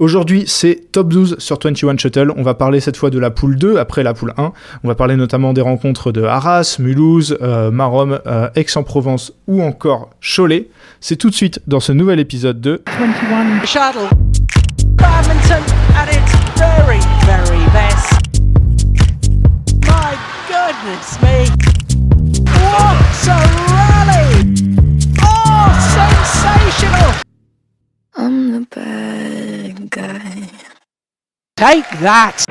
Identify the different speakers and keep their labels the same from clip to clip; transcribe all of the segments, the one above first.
Speaker 1: Aujourd'hui, c'est top 12 sur 21 Shuttle. On va parler cette fois de la poule 2 après la poule 1. On va parler notamment des rencontres de Arras, Mulhouse, euh, Marom, euh, Aix-en-Provence ou encore Cholet. C'est tout de suite dans ce nouvel épisode de
Speaker 2: 21 Shuttle. Badminton at its very, very best. My goodness me. What a rally! Oh, sensational!
Speaker 3: I'm the bad guy.
Speaker 2: Take that!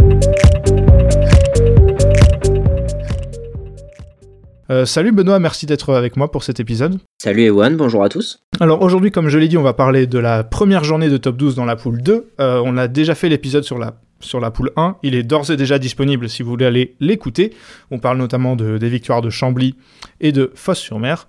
Speaker 1: Euh, salut Benoît, merci d'être avec moi pour cet épisode.
Speaker 4: Salut Ewan, bonjour à tous.
Speaker 1: Alors aujourd'hui, comme je l'ai dit, on va parler de la première journée de top 12 dans la poule 2. Euh, on a déjà fait l'épisode sur la, sur la poule 1. Il est d'ores et déjà disponible si vous voulez aller l'écouter. On parle notamment de, des victoires de Chambly et de Fosse-sur-Mer.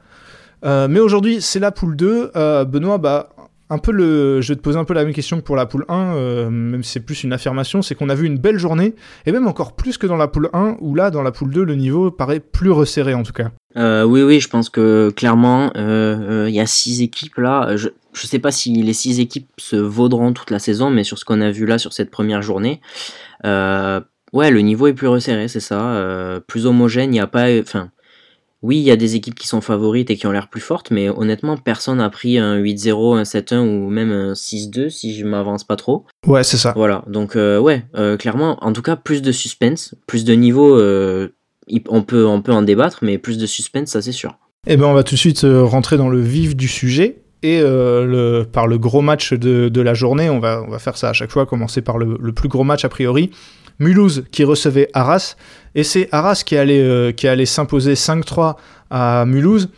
Speaker 1: Euh, mais aujourd'hui, c'est la poule 2. Euh, Benoît, bah, un peu le, je vais te poser un peu la même question que pour la poule 1, euh, même si c'est plus une affirmation, c'est qu'on a vu une belle journée, et même encore plus que dans la poule 1, où là, dans la poule 2, le niveau paraît plus resserré en tout cas.
Speaker 4: Euh, oui, oui, je pense que clairement, euh, il y a six équipes là. Je ne sais pas si les six équipes se vaudront toute la saison, mais sur ce qu'on a vu là sur cette première journée, ouais, le niveau est plus resserré, c'est ça, plus homogène. Il n'y a pas, enfin, oui, il y a des équipes qui sont favorites et qui ont l'air plus fortes, mais honnêtement, personne n'a pris un 8-0, un 7-1 ou même un 6-2 si je m'avance pas trop.
Speaker 1: Ouais, c'est ça.
Speaker 4: Voilà, donc euh, ouais, euh, clairement, en tout cas, plus de suspense, plus de niveau, euh, on, peut, on peut en débattre, mais plus de suspense, ça c'est sûr.
Speaker 1: Eh ben, on va tout de suite rentrer dans le vif du sujet. Et le, par le gros match de, de, la journée, on va, on va faire ça à chaque fois, commencer par le, le plus gros match a priori. Mulhouse qui recevait Arras, et c'est Arras qui allait, euh, s'imposer 5-3 à Mulhouse.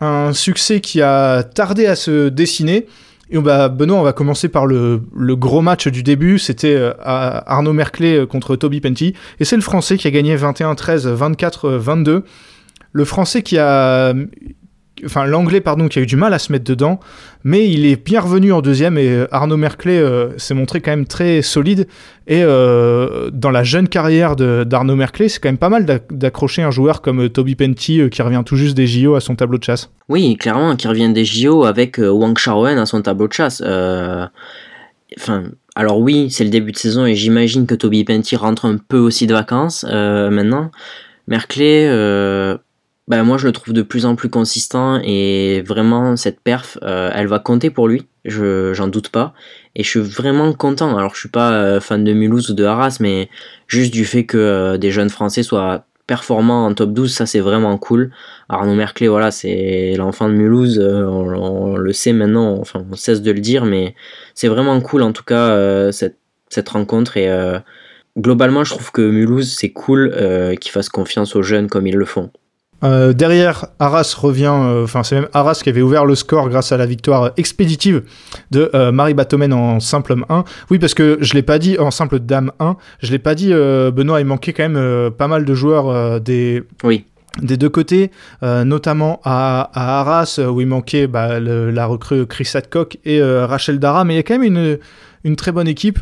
Speaker 1: Un succès qui a tardé à se dessiner. Et bah, Benoît, on va commencer par le, le gros match du début. C'était euh, Arnaud Merclé euh, contre Toby Penty. Et c'est le Français qui a gagné 21-13, 24-22. Le Français qui a, enfin l'anglais pardon qui a eu du mal à se mettre dedans mais il est bien revenu en deuxième et euh, Arnaud Merclé euh, s'est montré quand même très solide. Et euh, dans la jeune carrière d'Arnaud Merclé c'est quand même pas mal d'accrocher un joueur comme Toby Penty qui revient tout juste des JO à son tableau de chasse.
Speaker 4: Oui clairement qui revient des JO avec Wang Shaoen à son tableau de chasse. Enfin alors oui c'est le début de saison et j'imagine que Toby Penty rentre un peu aussi de vacances maintenant. Merclé bah, moi je le trouve de plus en plus consistant et vraiment cette perf euh, elle va compter pour lui, je j'en doute pas et je suis vraiment content. Alors je suis pas euh, fan de Mulhouse ou de Arras mais juste du fait que euh, des jeunes français soient performants en top 12, ça c'est vraiment cool. Arnaud Merclé voilà, c'est l'enfant de Mulhouse, on, on, le sait maintenant, enfin on cesse de le dire mais c'est vraiment cool en tout cas cette cette rencontre et globalement je trouve que Mulhouse c'est cool qu'ils fassent confiance aux jeunes comme ils le font.
Speaker 1: Euh, derrière, Arras revient, euh, enfin c'est même Arras qui avait ouvert le score grâce à la victoire expéditive de euh, Marie Batomen en simple homme 1. Oui, parce que je l'ai pas dit en simple dame 1, je l'ai pas dit, Benoît, il manquait quand même pas mal de joueurs des,
Speaker 4: oui.
Speaker 1: des deux côtés, notamment à, à, Arras où il manquait bah, le, la recrue Chris Adcock et Rachel Dara, mais il y a quand même une, une très bonne équipe.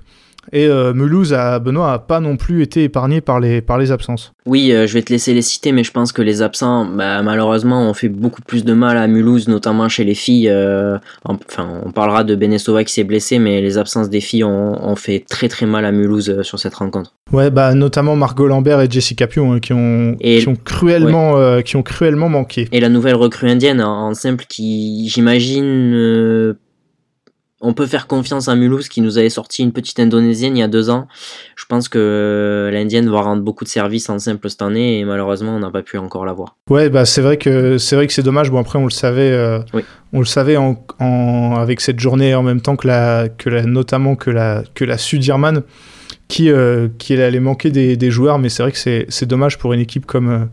Speaker 1: Et euh, Mulhouse, à Benoît, a pas non plus été épargné par les, par les absences.
Speaker 4: Oui, euh, je vais te laisser les citer, mais je pense que les absents, bah, malheureusement, ont fait beaucoup plus de mal à Mulhouse, notamment chez les filles. Euh, enfin, on parlera de Benesova qui s'est blessé, mais les absences des filles ont, ont, fait très très mal à Mulhouse sur cette rencontre.
Speaker 1: Ouais, bah notamment Margot Lambert et Jessica Pion hein, qui, ont, qui, ont cruellement, ouais. qui ont cruellement manqué.
Speaker 4: Et la nouvelle recrue indienne en, en simple qui, j'imagine, on peut faire confiance à Mulhouse qui nous avait sorti une petite indonésienne il y a deux ans. Je pense que l'indienne va rendre beaucoup de services en simple cette année et malheureusement on n'a pas pu encore la voir.
Speaker 1: Ouais, bah c'est vrai que c'est vrai que c'est dommage. Bon après on le savait, euh,
Speaker 4: oui.
Speaker 1: on le savait en, en, avec cette journée en même temps que la, que la notamment que la que la Sudirman qui euh, qui allait manquer des, des joueurs, mais c'est vrai que c'est, c'est dommage pour une équipe comme euh,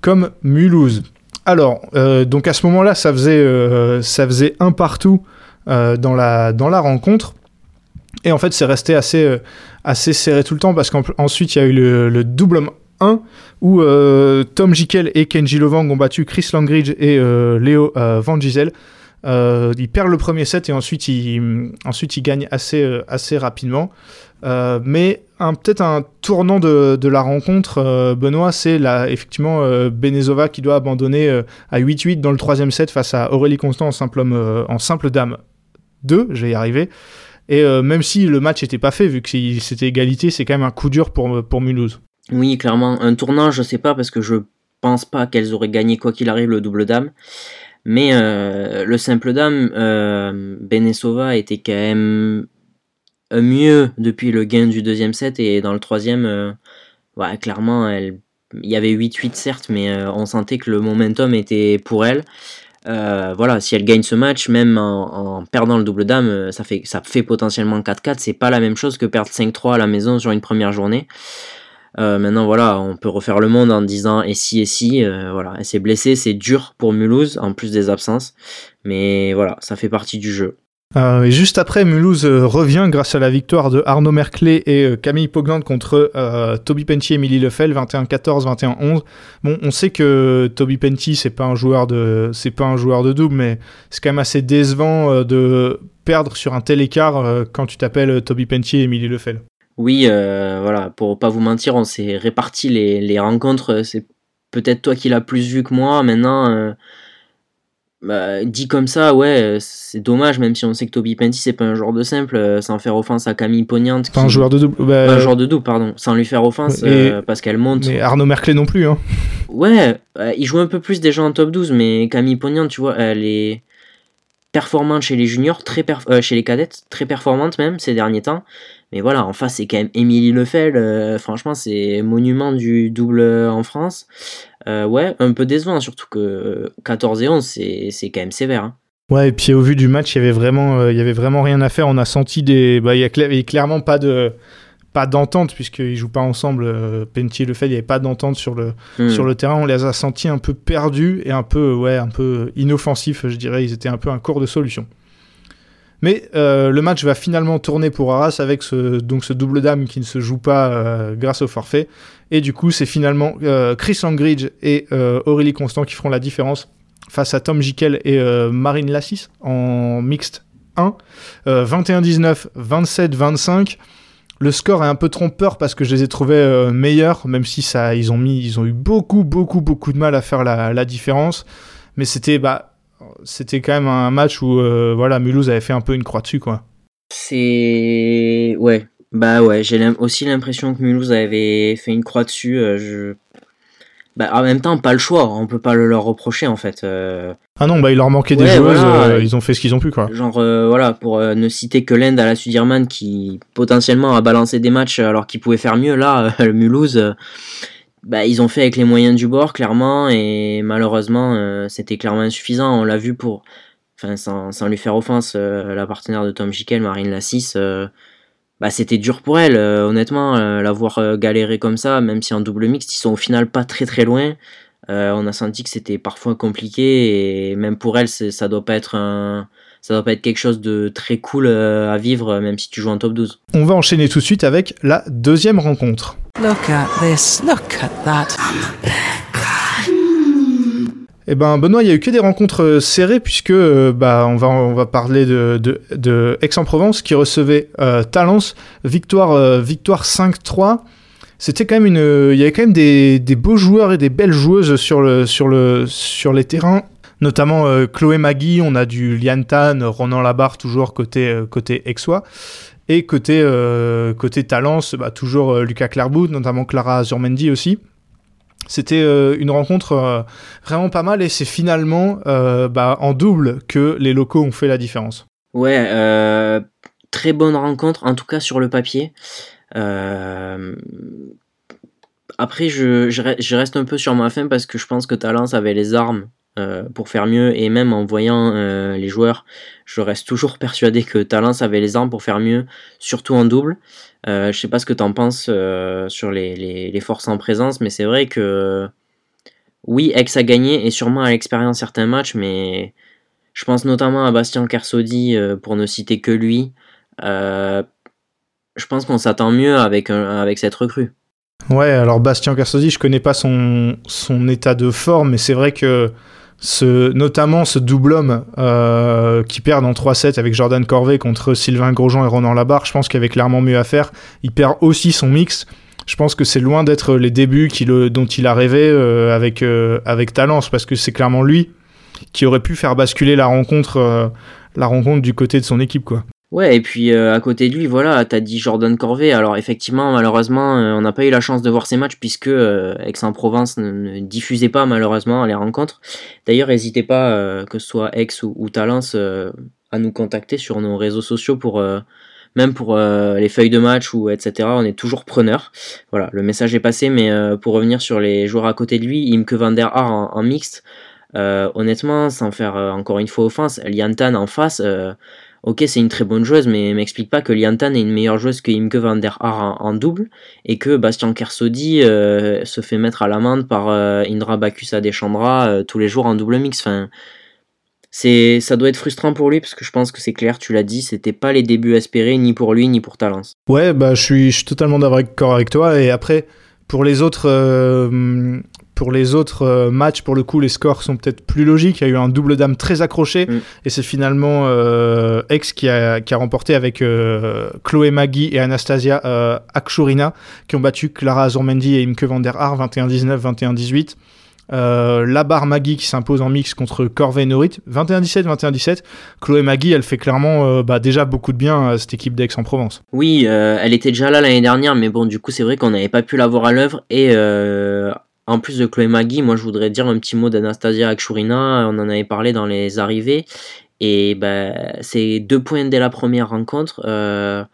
Speaker 1: comme Mulhouse. Alors donc à ce moment-là ça faisait ça faisait un partout dans, la, dans la rencontre. Et en fait, c'est resté assez, euh, assez serré tout le temps parce qu'ensuite, il y a eu le, le double homme 1 où euh, Tom Jikel et Kenji Lovang ont battu Chris Langridge et euh, Léo euh, Van Gisel. ils perdent le premier set et ensuite ils, ensuite gagnent assez, assez rapidement. mais peut-être un tournant de, de la rencontre, Benoît, c'est effectivement Benezova qui doit abandonner à 8-8 dans le troisième set face à Aurélie Constant en simple, homme, en simple dame 2, je vais y arriver. Et euh, même si le match n'était pas fait, vu que c'était égalité, c'est quand même un coup dur pour, pour Mulhouse.
Speaker 4: Oui, clairement. Un tournant, je sais pas, parce que je pense pas qu'elles auraient gagné quoi qu'il arrive le double dame. Mais euh, le simple dame, euh, Benesova était quand même mieux depuis le gain du deuxième set. Et dans le troisième, euh, clairement, elle, il y avait 8-8 certes, mais on sentait que le momentum était pour elle. Voilà, si elle gagne ce match, même en, perdant le double dame, ça fait, ça fait potentiellement 4-4. C'est pas la même chose que perdre 5-3 à la maison sur une première journée. Euh, maintenant, voilà, on peut refaire le monde en disant et si et si. Euh, voilà, elle s'est blessée, c'est dur pour Mulhouse, en plus des absences. Mais voilà, ça fait partie du jeu.
Speaker 1: Euh, juste après, Mulhouse revient grâce à la victoire de Arnaud Merclé et Camille Pogland contre Toby Penty et Emily Lefel, 21-14, 21-11. Bon, on sait que Toby Penty, c'est pas un joueur de, c'est pas un joueur de double, mais c'est quand même assez décevant de perdre sur un tel écart quand tu t'appelles Toby Penty et Emily Lefel.
Speaker 4: Oui, euh, voilà, pour pas vous mentir, on s'est réparti les, les rencontres. C'est peut-être toi qui l'as plus vu que moi. Maintenant, euh, bah, dit comme ça, ouais, c'est dommage, même si on sait que Toby Penty, c'est pas un joueur de simple, euh, sans faire offense à Camille Pognante.
Speaker 1: Pas un joueur de double.
Speaker 4: Bah, un joueur de double, pardon, sans lui faire offense parce qu'elle monte.
Speaker 1: Mais Arnaud Merclé non plus, hein.
Speaker 4: Ouais, il joue un peu plus déjà en top 12, mais Camille Pognante, tu vois, elle est performante chez les juniors, très chez les cadettes, très performante même ces derniers temps. Mais voilà, en face, c'est quand même Émilie Lefel. Euh, franchement, c'est monument du double en France. Euh, ouais, un peu décevant, surtout que 14 et 11, c'est quand même sévère. Hein.
Speaker 1: Ouais, et puis au vu du match, il y avait vraiment, euh, il y avait vraiment rien à faire. On a senti des, bah, il y avait clairement pas de, pas d'entente puisqu'ils jouent pas ensemble. Pentier et Lefel, il y avait pas d'entente sur le, hmm. sur le terrain. On les a sentis un peu perdus et un peu, ouais, un peu inoffensifs, je dirais. Ils étaient un peu un cours de solution. Mais euh, le match va finalement tourner pour Arras avec ce, double dame qui ne se joue pas euh, grâce au forfait. Et du coup, c'est finalement euh, Chris Langridge et Aurélie Constant qui feront la différence face à Tom Jikel et Marine Lassis en mixte 1. 21-19, 27-25. Le score est un peu trompeur parce que je les ai trouvés meilleurs, même si ça, ils ont mis, ils ont eu beaucoup, beaucoup, beaucoup de mal à faire la, la différence. Mais c'était, bah, c'était quand même un match où euh, voilà, Mulhouse avait fait un peu une croix dessus quoi.
Speaker 4: C'est ouais, bah ouais, j'ai aussi l'impression que Mulhouse avait fait une croix dessus. Euh, je... Bah, en même temps, pas le choix, on peut pas le leur reprocher en fait. Euh.
Speaker 1: Ah non, bah il leur manquait des joueuses, ils ont fait ce qu'ils ont pu quoi.
Speaker 4: Genre voilà, pour ne citer que l'Inde à la Sudirman qui potentiellement a balancé des matchs alors qu'il pouvait faire mieux, là, le Mulhouse bah, ils ont fait avec les moyens du bord, clairement, et malheureusement, euh, c'était clairement insuffisant. On l'a vu pour, enfin, sans, sans, lui faire offense, euh, la partenaire de Tom Jikel, Marine Lassis, euh, bah, c'était dur pour elle, honnêtement, la voir galérer comme ça, même si en double mixte, ils sont au final pas très très loin. on a senti que c'était parfois compliqué, et même pour elle, ça doit pas être un ça doit pas être quelque chose de très cool à vivre, même si tu joues en top 12.
Speaker 1: On va enchaîner tout de suite avec la deuxième rencontre. Look at this, look at that. Eh ben Benoît, il y a eu que des rencontres euh, serrées puisque euh, bah on va on va parler de, de, Aix-en-Provence qui recevait euh, Talence, victoire victoire 5-3. C'était quand même une il y avait quand même des, des, beaux joueurs et des belles joueuses sur le sur le sur les terrains notamment Chloé Magui, on a du Liantan, Ronan Labarre toujours côté côté Aixois et côté, euh, côté Talence, bah, toujours euh, Lucas Clairbout, notamment Clara Zurmendi aussi. C'était euh, une rencontre vraiment pas mal et c'est finalement bah, en double que les locaux ont fait la différence.
Speaker 4: Ouais, très bonne rencontre, en tout cas sur le papier. Après, je, je, reste un peu sur ma fin parce que je pense que Talence avait les armes euh, pour faire mieux et même en voyant euh, les joueurs, je reste toujours persuadé que Talence avait les armes pour faire mieux, surtout en double. Euh, je sais pas ce que tu en penses sur les, les, forces en présence, mais c'est vrai que oui, Aix a gagné et sûrement à l'expérience certains matchs, mais je pense notamment à Bastien Kersodi pour ne citer que lui. je pense qu'on s'attend mieux avec, avec cette recrue.
Speaker 1: Ouais, alors Bastien Kersodi, je connais pas son, son état de forme, mais c'est vrai que ce, notamment ce double homme euh, qui perd en 3-7 avec Jordan Corvée contre Sylvain Grosjean et Ronan Labarre, je pense qu'il avait clairement mieux à faire. Il perd aussi son mix. Je pense que c'est loin d'être les débuts dont il a rêvé euh, avec, euh, avec Talence, parce que c'est clairement lui qui aurait pu faire basculer la rencontre, la rencontre du côté de son équipe. quoi.
Speaker 4: Ouais, et puis euh, à côté de lui, voilà, t'as dit Jordan Corvée. Alors effectivement, malheureusement, euh, on n'a pas eu la chance de voir ces matchs puisque euh, Aix-en-Provence ne, diffusait pas malheureusement les rencontres. D'ailleurs, n'hésitez pas, que ce soit Aix ou, Talence, à nous contacter sur nos réseaux sociaux pour même pour les feuilles de match ou etc. On est toujours preneur. Voilà, le message est passé, mais pour revenir sur les joueurs à côté de lui, Imke van der Haar en, en mixte. honnêtement, sans faire encore une fois offense, Liantan en face, ok, c'est une très bonne joueuse, mais m'explique pas que Liantan est une meilleure joueuse que Imke van der Haar en, double, et que Bastien Kersodi euh, se fait mettre à l'amende par euh, Indra Bakusa Deschandra euh, tous les jours en double mix. Enfin, ça doit être frustrant pour lui, parce que je pense que c'est clair, tu l'as dit, c'était pas les débuts espérés, ni pour lui, ni pour Talence.
Speaker 1: Ouais, bah, je suis, je suis totalement d'accord avec toi. Et après, pour les autres, pour les autres euh, matchs, pour le coup, les scores sont peut-être plus logiques. Il y a eu un double dame très accroché.
Speaker 4: Mm.
Speaker 1: Et c'est finalement euh, Aix qui a, qui a remporté avec euh, Chloé Magui et Anastasia euh, Akshurina, qui ont battu Clara Azurmendi et Imke van der Haar 21-19, 21-18. Euh, la barre Magui qui s'impose en mix contre Corvée Norit 21-17, 21-17. Chloé Magui, elle fait clairement euh, bah, déjà beaucoup de bien à cette équipe d'Aix-en-Provence.
Speaker 4: Oui, euh, elle était déjà là l'année dernière, mais bon, du coup, c'est vrai qu'on n'avait pas pu la voir à l'œuvre. Et euh, en plus de Chloé Magui, moi, je voudrais dire un petit mot d'Anastasia Akshurina. On en avait parlé dans les arrivées. Et ben, c'est deux points dès la première rencontre. Euh,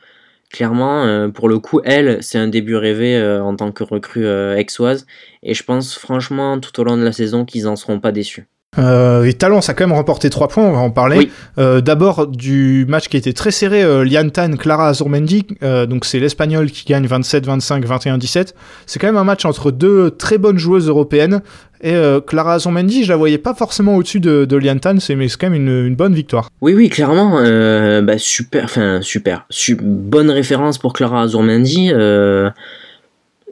Speaker 4: clairement, euh, pour le coup, elle, c'est un début rêvé euh, en tant que recrue aixoise. Et je pense franchement, tout au long de la saison, qu'ils en seront pas déçus.
Speaker 1: Euh, et Talence a quand même remporté 3 points, on va en parler.
Speaker 4: Oui.
Speaker 1: Euh, D'abord du match qui était très serré, euh, Liantan, Clara Azurmendi, euh, donc c'est l'Espagnol qui gagne 27-25, 21-17. C'est quand même un match entre deux très bonnes joueuses européennes. Et euh, Clara Azurmendi, je la voyais pas forcément au-dessus de, de Liantan, c'est mais c'est quand même une, une bonne victoire.
Speaker 4: Oui, oui, clairement, euh, bah, super, enfin super, Su- bonne référence pour Clara Azurmendi.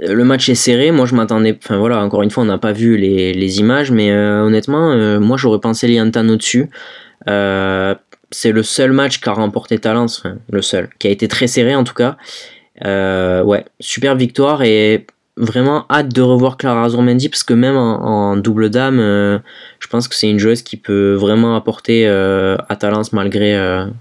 Speaker 4: Euh, le match est serré, moi je m'attendais, enfin voilà, encore une fois, on n'a pas vu les, images, mais euh, honnêtement, euh, moi j'aurais pensé Liantan au-dessus. C'est le seul match qu'a remporté Talence, le seul, qui a été très serré en tout cas. Ouais, super victoire et vraiment hâte de revoir Clara Azurmendi parce que même en, double dame, je pense que c'est une joueuse qui peut vraiment apporter à Talence malgré,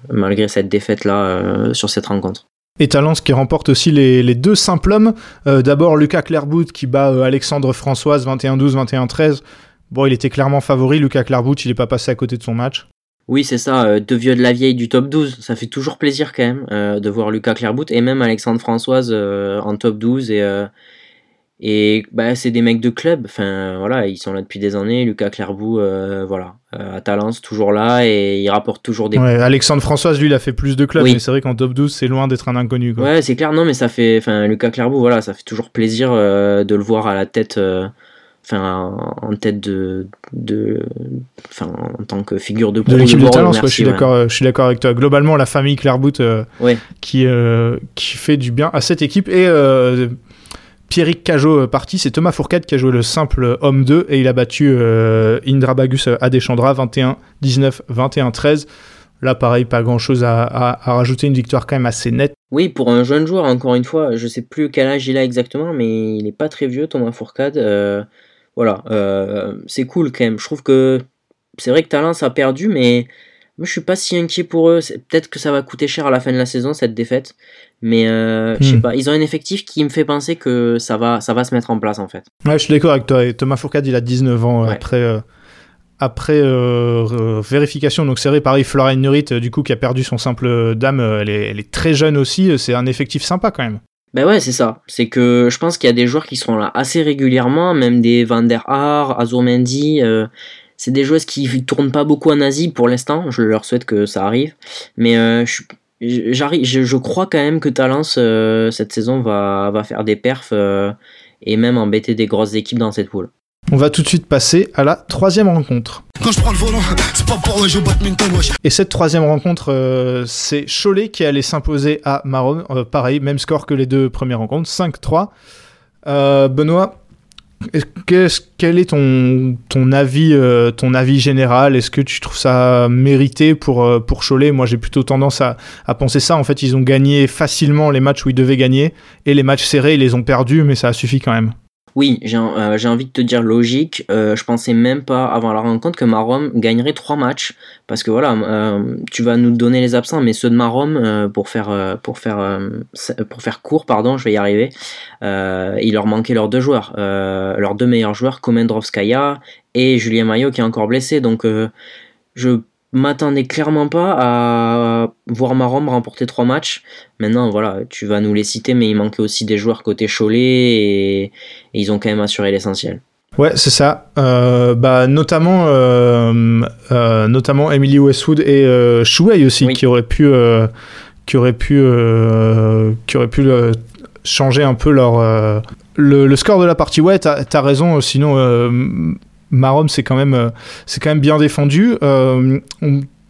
Speaker 4: malgré cette défaite là sur cette rencontre.
Speaker 1: Et Talence qui remporte aussi les, deux simples hommes. Euh, D'abord Lucas Clairbout qui bat euh, Alexandre Françoise 21-12, 21-13. Bon, il était clairement favori, Lucas Clairbout, il est pas passé à côté de son match.
Speaker 4: Oui, c'est ça, euh, deux vieux de la vieille du top 12. Ça fait toujours plaisir quand même euh, de voir Lucas Clairbout et même Alexandre Françoise en top 12. Et, et bah, c'est des mecs de club. Enfin, voilà, ils sont là depuis des années. Lucas Clairbout, euh, voilà, euh, à Talence, toujours là et il rapporte toujours des
Speaker 1: Ouais, Alexandre Françoise, lui, il a fait plus de clubs,
Speaker 4: Oui.
Speaker 1: mais c'est vrai qu'en top 12, c'est loin d'être un inconnu. Quoi.
Speaker 4: Ouais, c'est clair, non, mais ça fait. Enfin, Lucas Clairbout, voilà, ça fait toujours plaisir euh, de le voir à la tête. euh, Enfin, en tête de. de enfin, en tant que figure de
Speaker 1: de l'équipe de ouais, je suis
Speaker 4: ouais.
Speaker 1: d'accord, euh, je suis d'accord avec toi. Globalement, la famille Clairbout euh,
Speaker 4: Ouais.
Speaker 1: qui euh, qui fait du bien à cette équipe et euh, Pierrick Cajot euh, parti, c'est Thomas Fourcade qui a joué le simple homme 2 et il a battu euh, Indra Bagus Adeshandra 21 19 21 13. Là, pareil, pas grand chose à, rajouter, une victoire quand même assez nette.
Speaker 4: Oui, pour un jeune joueur, encore une fois, je sais plus quel âge il a exactement, mais il est pas très vieux, Thomas Fourcade. euh, voilà, c'est cool quand même. Je trouve que c'est vrai que Talence a perdu, mais moi je suis pas si inquiet pour eux. Peut-être que ça va coûter cher à la fin de la saison cette défaite, mais euh, je sais
Speaker 1: Hmm.
Speaker 4: pas. Ils ont un effectif qui me fait penser que ça va, ça va se mettre en place en fait.
Speaker 1: Ouais, je suis d'accord avec toi. Et Thomas Fourcade, il a 19 ans euh,
Speaker 4: Ouais.
Speaker 1: après, euh, après euh, vérification. Donc c'est vrai, pareil, Florian Nurit, du coup, qui a perdu son simple dame, elle, est, elle est très jeune aussi. C'est un effectif sympa quand même.
Speaker 4: Ben ouais, c'est ça. C'est que je pense qu'il y a des joueurs qui seront là assez régulièrement, même des Van der Haar, Azurmendi. c'est des joueuses qui tournent pas beaucoup en Asie pour l'instant. Je leur souhaite que ça arrive. Mais euh, je, suis- j'arrive, je, je crois quand même que Talence euh, cette saison va, va faire des perfs euh, et même embêter des grosses équipes dans cette poule.
Speaker 1: On va tout de suite passer à la troisième rencontre.
Speaker 5: Quand je prends le volant, c'est pas pour jouer au badminton, wesh.
Speaker 1: Et cette troisième rencontre, euh, c'est Cholet qui allait s'imposer à Maron. Euh, pareil, même score que les deux premières rencontres, 5-3. Euh, Benoît, quel est ton, ton, avis, euh, ton avis général? Est-ce que tu trouves ça mérité pour, euh, pour Cholet? Moi, j'ai plutôt tendance à, à penser ça. En fait, ils ont gagné facilement les matchs où ils devaient gagner. Et les matchs serrés, ils les ont perdus, mais ça a suffi quand même.
Speaker 4: Oui, j'ai euh, j'ai envie de te dire logique. Euh, je pensais même pas avant la rencontre que Marom gagnerait trois matchs parce que voilà, euh, tu vas nous donner les absents, mais ceux de Marom pour faire pour faire pour faire court, pardon, je vais y arriver. il leur manquait leurs deux joueurs, leurs deux meilleurs joueurs, Komendrovskaya et Julien Maillot qui est encore blessé. Donc je m'attendais clairement pas à voir Marom remporter trois matchs. Maintenant, voilà, tu vas nous les citer, mais il manquait aussi des joueurs côté Cholet et, et ils ont quand même assuré l'essentiel.
Speaker 1: Ouais, c'est ça. Euh, bah, notamment, euh, euh, notamment Emily Westwood et Shuei aussi,
Speaker 4: Oui.
Speaker 1: qui auraient pu, qui auraient pu, qui auraient pu changer un peu leur le, le score de la partie. Ouais, t'as as raison. Sinon, Marom, c'est quand même, euh, c'est quand même bien défendu. Euh,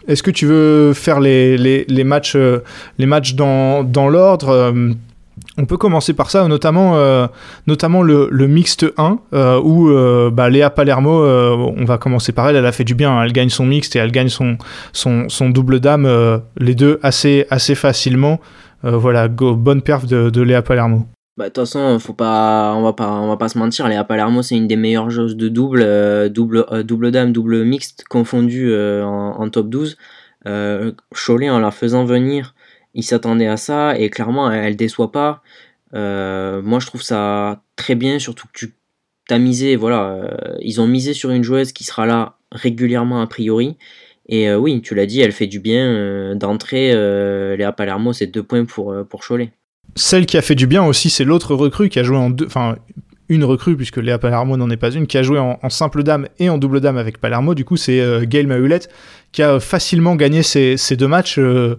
Speaker 1: Est-ce que tu veux faire les, les, matchs, euh, les matchs dans, dans l'ordre? On peut commencer par ça, notamment, notamment le, le mixte 1, euh, où bah, Léa Palermo, on va commencer par elle, elle a fait du bien, hein. elle gagne son mixte et elle gagne son, son, double dame, les deux assez, assez facilement. Voilà, bonne perf de, de Léa Palermo.
Speaker 4: Bah, de toute façon, faut pas, on va pas, on va pas se mentir. Léa Palermo, c'est une des meilleures joueuses de double, euh, double, euh, double dame, double mixte confondu euh, en, top 12. Euh, Cholet, en la faisant venir, il s'attendait à ça et clairement, elle, déçoit pas. Moi, je trouve ça très bien, surtout que tu t'as misé, voilà, ils ont misé sur une joueuse qui sera là régulièrement a priori. Et oui, tu l'as dit, elle fait du bien. Euh, Léa Palermo, c'est deux points pour, pour Cholet.
Speaker 1: Celle qui a fait du bien aussi, c'est l'autre recrue qui a joué en deux, enfin une recrue puisque Léa Palermo n'en est pas une, qui a joué en, simple dame et en double dame avec Palermo. Du coup, c'est euh, Gail Mahulette qui a facilement gagné ces, ces deux matchs. euh,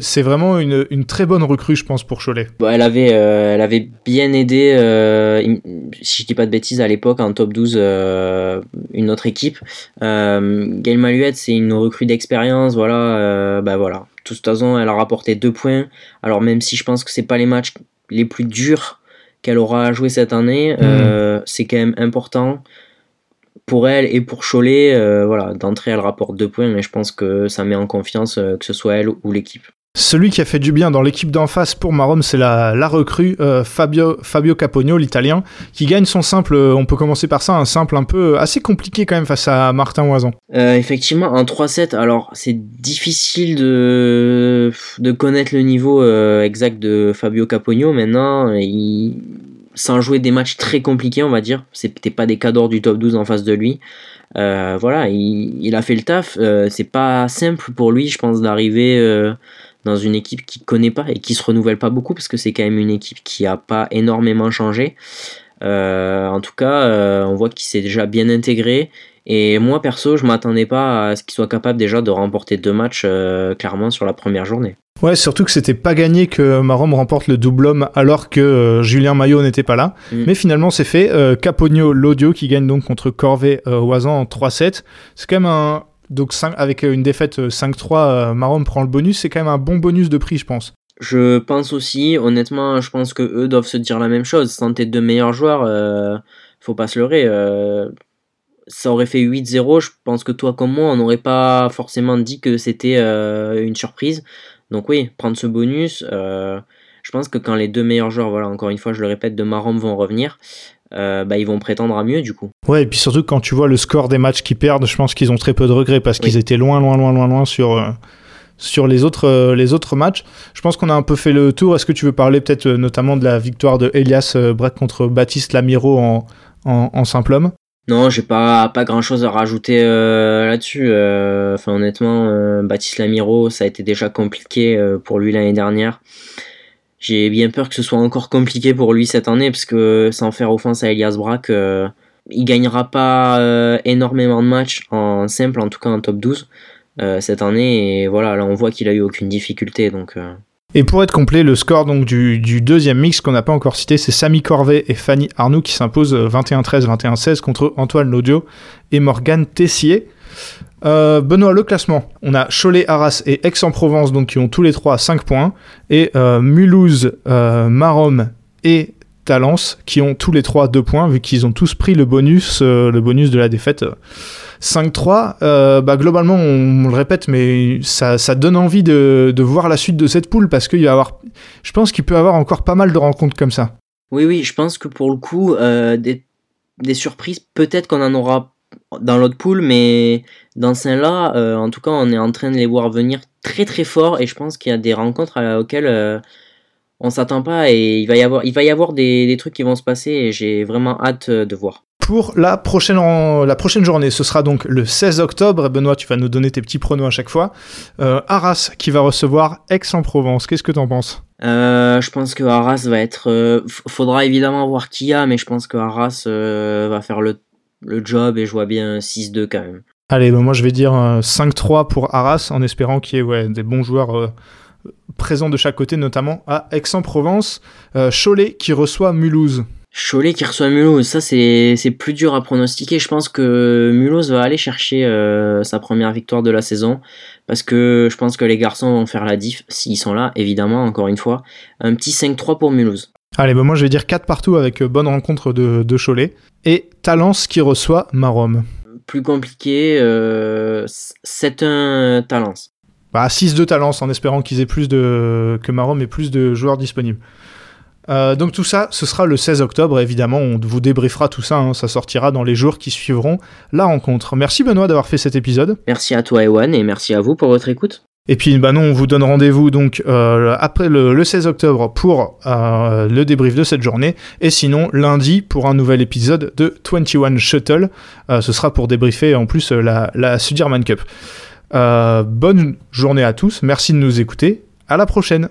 Speaker 1: c'est vraiment une, une très bonne recrue, je pense, pour Cholet.
Speaker 4: Elle avait, euh, elle avait bien aidé, euh, si je dis pas de bêtises, à l'époque, en top 12, euh, une autre équipe. Euh, Gail Maluette, c'est une recrue d'expérience, voilà, bah voilà. Toute façon, elle a rapporté deux points. Alors, même si je pense que c'est pas les matchs les plus durs qu'elle aura à jouer cette année, euh, c'est quand même important pour elle et pour Cholet. euh, voilà, d'entrée, elle rapporte deux points, mais je pense que ça met en confiance euh, que ce soit elle ou l'équipe.
Speaker 1: Celui qui a fait du bien dans l'équipe d'en face pour Marom, c'est la, recrue euh, Fabio, Fabio Capogno, l'italien, qui gagne son simple, euh, on peut commencer par ça, un simple un peu assez compliqué quand même face à Martin Oison.
Speaker 4: Euh, effectivement, en 3-7, alors c'est difficile de, de connaître le niveau euh, exact de Fabio Capogno. Maintenant, il, sans jouer des matchs très compliqués, on va dire, c'était pas des cadors du top 12 en face de lui. Euh, voilà, il, a fait le taf. Euh, c'est pas simple pour lui, je pense, d'arriver euh, dans une équipe qu'il connaît pas et qui se renouvelle pas beaucoup parce que c'est quand même une équipe qui a pas énormément changé. Euh, en tout cas, euh, on voit qu'il s'est déjà bien intégré. Et moi, perso, je m'attendais pas à ce qu'il soit capable déjà de remporter deux matchs euh, clairement sur la première journée.
Speaker 1: Ouais, surtout que c'était pas gagné que Marom remporte le double homme alors que Julien Maillot n'était pas là.
Speaker 4: Mm.
Speaker 1: Mais finalement, c'est fait. Capogno, l'audio qui gagne donc contre Corvée Oisan en 3-7. C'est quand même un. Donc, avec euh, une défaite euh, 5-3, euh, Marom prend le bonus. C'est quand même un bon bonus de prix, je pense.
Speaker 4: Je pense aussi, honnêtement, je pense que eux doivent se dire la même chose. Sans tes deux meilleurs joueurs, euh, faut pas se leurrer. euh, ça aurait fait 8-0. Je pense que toi comme moi, on n'aurait pas forcément dit que c'était euh, une surprise. Donc oui, prendre ce bonus. euh, je pense que quand les deux meilleurs joueurs, voilà, encore une fois, je le répète, de Marom vont revenir, euh, bah, ils vont prétendre à mieux du coup.
Speaker 1: Ouais, et puis surtout quand tu vois le score des matchs qu'ils perdent, je pense qu'ils ont très peu de regrets parce
Speaker 4: Oui.
Speaker 1: qu'ils étaient loin, loin, loin, loin, loin sur, euh, sur les, autres, euh, les autres matchs. Je pense qu'on a un peu fait le tour. Est-ce que tu veux parler peut-être notamment de la victoire de Elias Breck contre Baptiste Lamiro en, en, en simple homme?
Speaker 4: Non, j'ai pas, pas grand chose à rajouter euh, là-dessus. Euh, Enfin, honnêtement, euh, Baptiste Lamiro, ça a été déjà compliqué pour lui l'année dernière. J'ai bien peur que ce soit encore compliqué pour lui cette année, parce que sans faire offense à Elias Brack, euh, il gagnera pas euh, énormément de matchs en simple, en tout cas en top 12 euh, cette année. Et voilà, là on voit qu'il a eu aucune difficulté. Donc, euh,
Speaker 1: Et pour être complet, le score donc du, deuxième mix qu'on n'a pas encore cité, c'est Samy Corvet et Fanny Arnoux qui s'imposent euh, 21-13, 21-16 contre Antoine Laudio et Morgane Tessier. Euh, Benoît, le classement. On a Cholet, Arras et Aix-en-Provence donc qui ont tous les trois 5 points. Et euh, Mulhouse, euh, Marom et Talence qui ont tous les trois 2 points vu qu'ils ont tous pris le bonus, euh, le bonus de la défaite. euh, 5-3, euh, bah, globalement, on, le répète, mais ça, ça donne envie de, voir la suite de cette poule parce qu'il va avoir, je pense qu'il peut y avoir encore pas mal de rencontres comme ça.
Speaker 4: Oui, oui, je pense que pour le coup, des, des surprises, peut-être qu'on en aura dans l'autre pool, mais dans celle-là, euh, en tout cas, on est en train de les voir venir très très fort et je pense qu'il y a des rencontres à- auxquelles euh, on s'attend pas et il va y avoir, il va y avoir des, des trucs qui vont se passer et j'ai vraiment hâte euh, de voir.
Speaker 1: Pour la prochaine, la prochaine journée, ce sera donc le 16 octobre. Benoît, tu vas nous donner tes petits pronos à chaque fois. Euh, Arras qui va recevoir Aix-en-Provence. Qu'est-ce que t'en penses?
Speaker 4: Euh, je pense que Arras va être. euh, faudra évidemment voir qui y a, mais je pense que Arras euh, va faire le, le job et je vois bien 6-2 quand même.
Speaker 1: Allez, bah, moi je vais dire euh, 5-3 pour Arras en espérant qu'il y ait ouais, des bons joueurs euh, présents de chaque côté, notamment à Aix-en-Provence. Euh, Cholet qui reçoit Mulhouse.
Speaker 4: Cholet qui reçoit Mulhouse, ça c'est c'est plus dur à pronostiquer. Je pense que Mulhouse va aller chercher euh, sa première victoire de la saison parce que je pense que les garçons vont faire la diff s'ils sont là, évidemment, encore une fois. Un petit 5-3 pour Mulhouse.
Speaker 1: Allez, bah, moi je vais dire 4 partout avec euh, bonne rencontre de, de Cholet. Et Talence qui reçoit Marom.
Speaker 4: Plus compliqué, euh, 7-1 Talence.
Speaker 1: Bah, 6-2 Talence en espérant qu'ils aient plus de que Marom ait plus de joueurs disponibles. Euh, donc tout ça, ce sera le 16 octobre. Évidemment, on vous débriefera tout ça. hein, ça sortira dans les jours qui suivront la rencontre. Merci Benoît d'avoir fait cet épisode.
Speaker 4: Merci à toi Ewan et merci à vous pour votre écoute.
Speaker 1: Et puis, bah non, on vous donne rendez-vous donc euh, après le, le 16 octobre pour euh, le débrief de cette journée. Et sinon, lundi pour un nouvel épisode de 21 Shuttle. Euh, ce sera pour débriefer en plus la, la Sudirman Cup. Bonne journée à tous. Merci de nous écouter. À la prochaine.